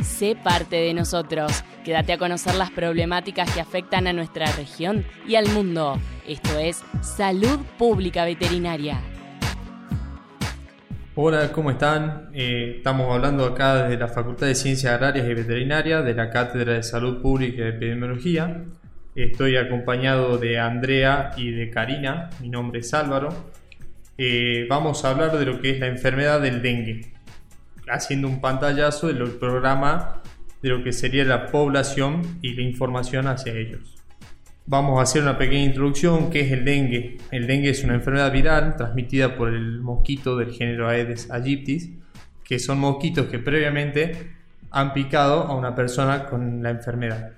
sé parte de nosotros. Quédate a conocer las problemáticas que afectan a nuestra región y al mundo. Esto es Salud Pública Veterinaria. Hola, ¿cómo están? Eh, estamos hablando acá desde la Facultad de Ciencias Agrarias y Veterinarias de la Cátedra de Salud Pública y Epidemiología. Estoy acompañado de Andrea y de Karina. Mi nombre es Álvaro. Eh, vamos a hablar de lo que es la enfermedad del dengue haciendo un pantallazo del programa de lo que sería la población y la información hacia ellos. Vamos a hacer una pequeña introducción, ¿qué es el dengue? El dengue es una enfermedad viral transmitida por el mosquito del género Aedes aegyptis, que son mosquitos que previamente han picado a una persona con la enfermedad.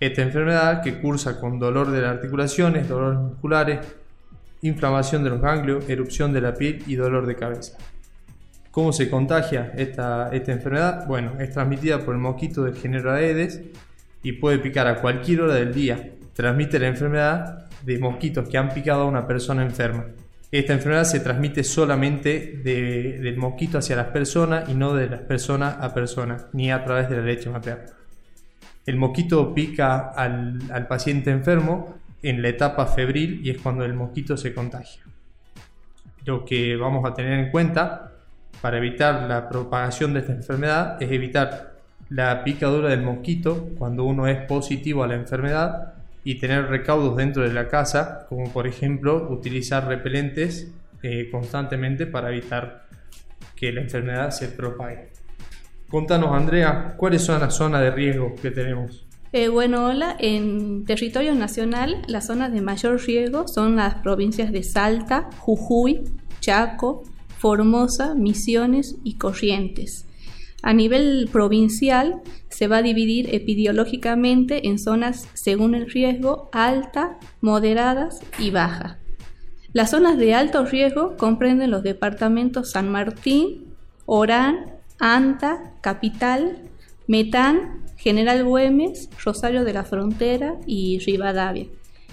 Esta enfermedad que cursa con dolor de las articulaciones, dolores musculares, inflamación de los ganglios, erupción de la piel y dolor de cabeza. ¿Cómo se contagia esta, esta enfermedad? Bueno, es transmitida por el mosquito del género Aedes y puede picar a cualquier hora del día. Transmite la enfermedad de mosquitos que han picado a una persona enferma. Esta enfermedad se transmite solamente del mosquito hacia las personas y no de las personas a personas, ni a través de la leche materna. El mosquito pica al, al paciente enfermo en la etapa febril y es cuando el mosquito se contagia. Lo que vamos a tener en cuenta para evitar la propagación de esta enfermedad es evitar la picadura del mosquito cuando uno es positivo a la enfermedad y tener recaudos dentro de la casa, como por ejemplo utilizar repelentes eh, constantemente para evitar que la enfermedad se propague. Contanos, Andrea, ¿cuáles son las zonas de riesgo que tenemos? Eh, bueno, hola, en territorio nacional las zonas de mayor riesgo son las provincias de Salta, Jujuy, Chaco, Formosa, Misiones y Corrientes. A nivel provincial se va a dividir epidemiológicamente en zonas según el riesgo alta, moderadas y baja. Las zonas de alto riesgo comprenden los departamentos San Martín, Orán, Anta, Capital, Metán, General Güemes, Rosario de la Frontera y Rivadavia.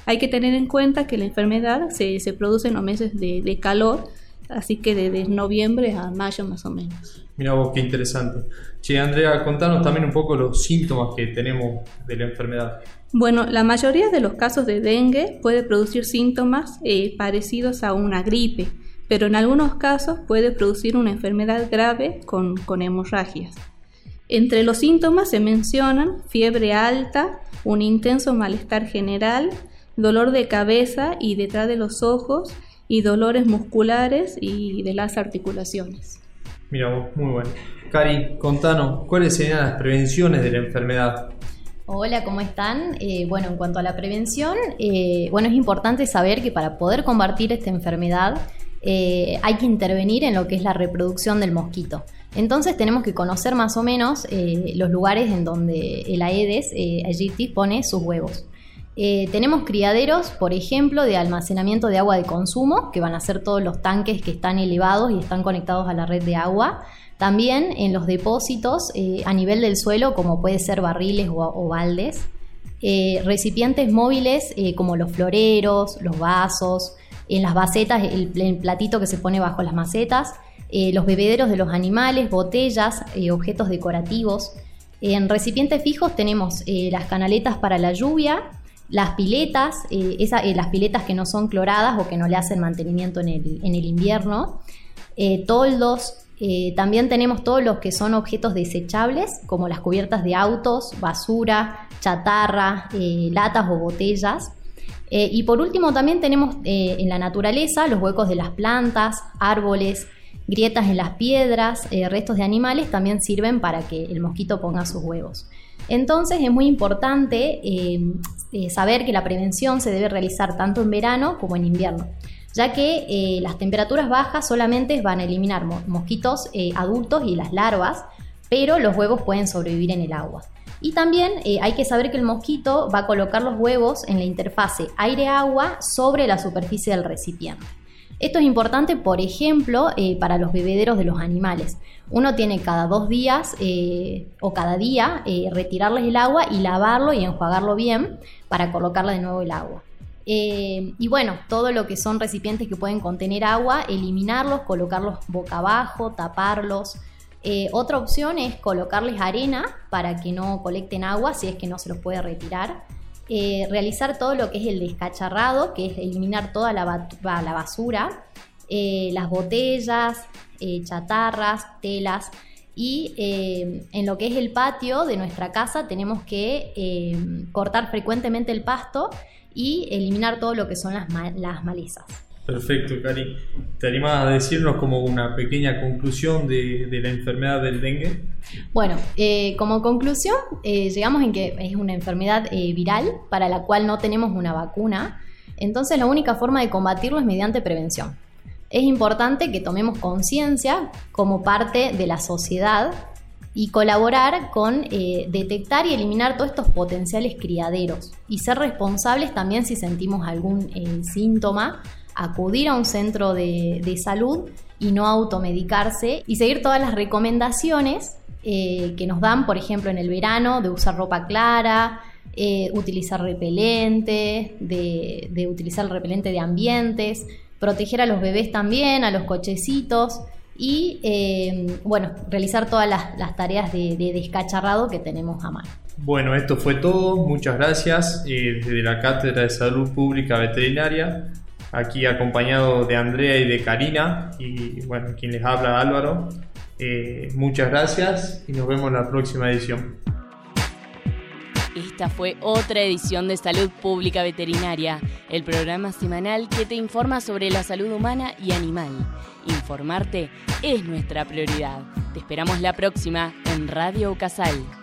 Hay que tener en cuenta que la enfermedad se, produce en los meses de calor, así que desde noviembre a mayo más o menos. Mira vos, qué interesante. Che, Andrea, contanos también un poco los síntomas que tenemos de la enfermedad. Bueno, la mayoría de los casos de dengue puede producir síntomas eh, parecidos a una gripe, pero en algunos casos puede producir una enfermedad grave con, con hemorragias. Entre los síntomas se mencionan fiebre alta, un intenso malestar general, dolor de cabeza y detrás de los ojos, y dolores musculares y de las articulaciones. Mira muy bueno. Cari, contanos, ¿cuáles serían las prevenciones de la enfermedad? Hola, ¿cómo están? Eh, bueno, en cuanto a la prevención, eh, bueno, es importante saber que para poder combatir esta enfermedad eh, hay que intervenir en lo que es la reproducción del mosquito. Entonces tenemos que conocer más o menos los lugares en donde el Aedes aegypti pone sus huevos. Eh, tenemos criaderos, por ejemplo, de almacenamiento de agua de consumo, que van a ser todos los tanques que están elevados y están conectados a la red de agua. También en los depósitos eh, a nivel del suelo, como puede ser barriles o, baldes. Eh, recipientes móviles como los floreros, los vasos, en las bacetas, el, platito que se pone bajo las macetas, los bebederos de los animales, botellas, objetos decorativos. En recipientes fijos tenemos las canaletas para la lluvia, las piletas, eh, eh, las piletas que no son cloradas o que no le hacen mantenimiento en el, invierno. Eh, toldos, también tenemos todos los que son objetos desechables, como las cubiertas de autos, basura, chatarra, latas o botellas. y por último también tenemos en la naturaleza los huecos de las plantas, árboles, grietas en las piedras, restos de animales también sirven para que el mosquito ponga sus huevos. Entonces es muy importante saber que la prevención se debe realizar tanto en verano como en invierno, ya que eh, las temperaturas bajas solamente van a eliminar mosquitos eh, adultos y las larvas, pero los huevos pueden sobrevivir en el agua. Y también hay que saber que el mosquito va a colocar los huevos en la interfase aire-agua sobre la superficie del recipiente. Esto es importante, por ejemplo, eh, para los bebederos de los animales. Uno tiene cada dos días eh, o cada día eh, retirarles el agua y lavarlo y enjuagarlo bien para colocarle de nuevo el agua. y bueno, todo lo que son recipientes que pueden contener agua, eliminarlos, colocarlos boca abajo, taparlos. Otra opción es colocarles arena para que no colecten agua si es que no se los puede retirar. Eh, realizar todo lo que es el descacharrado, que es eliminar toda la, basura, eh, las botellas, chatarras, telas. Y en lo que es el patio de nuestra casa tenemos que cortar frecuentemente el pasto y eliminar todo lo que son las malezas. Perfecto, Cari. ¿Te animas a decirnos como una pequeña conclusión de, la enfermedad del dengue? Bueno, eh, como conclusión, eh, llegamos en que es una enfermedad eh, viral para la cual no tenemos una vacuna. Entonces la única forma de combatirlo es mediante prevención. Es importante que tomemos conciencia como parte de la sociedad y colaborar con detectar y eliminar todos estos potenciales criaderos y ser responsables también si sentimos algún síntoma acudir a un centro de, salud y no automedicarse y seguir todas las recomendaciones eh, que nos dan, por ejemplo, en el verano, de usar ropa clara, eh, utilizar repelente, de, utilizar el repelente de ambientes, proteger a los bebés también, a los cochecitos y, eh, bueno, realizar todas las, tareas de, de, descacharrado que tenemos a mano. Bueno, esto fue todo. Muchas gracias. desde la Cátedra de Salud Pública Veterinaria aquí acompañado de Andrea y de Karina y bueno, quien les habla Álvaro. Eh, muchas gracias y nos vemos en la próxima edición. Esta fue otra edición de Salud Pública Veterinaria, el programa semanal que te informa sobre la salud humana y animal. Informarte es nuestra prioridad. Te esperamos la próxima en Radio Casal.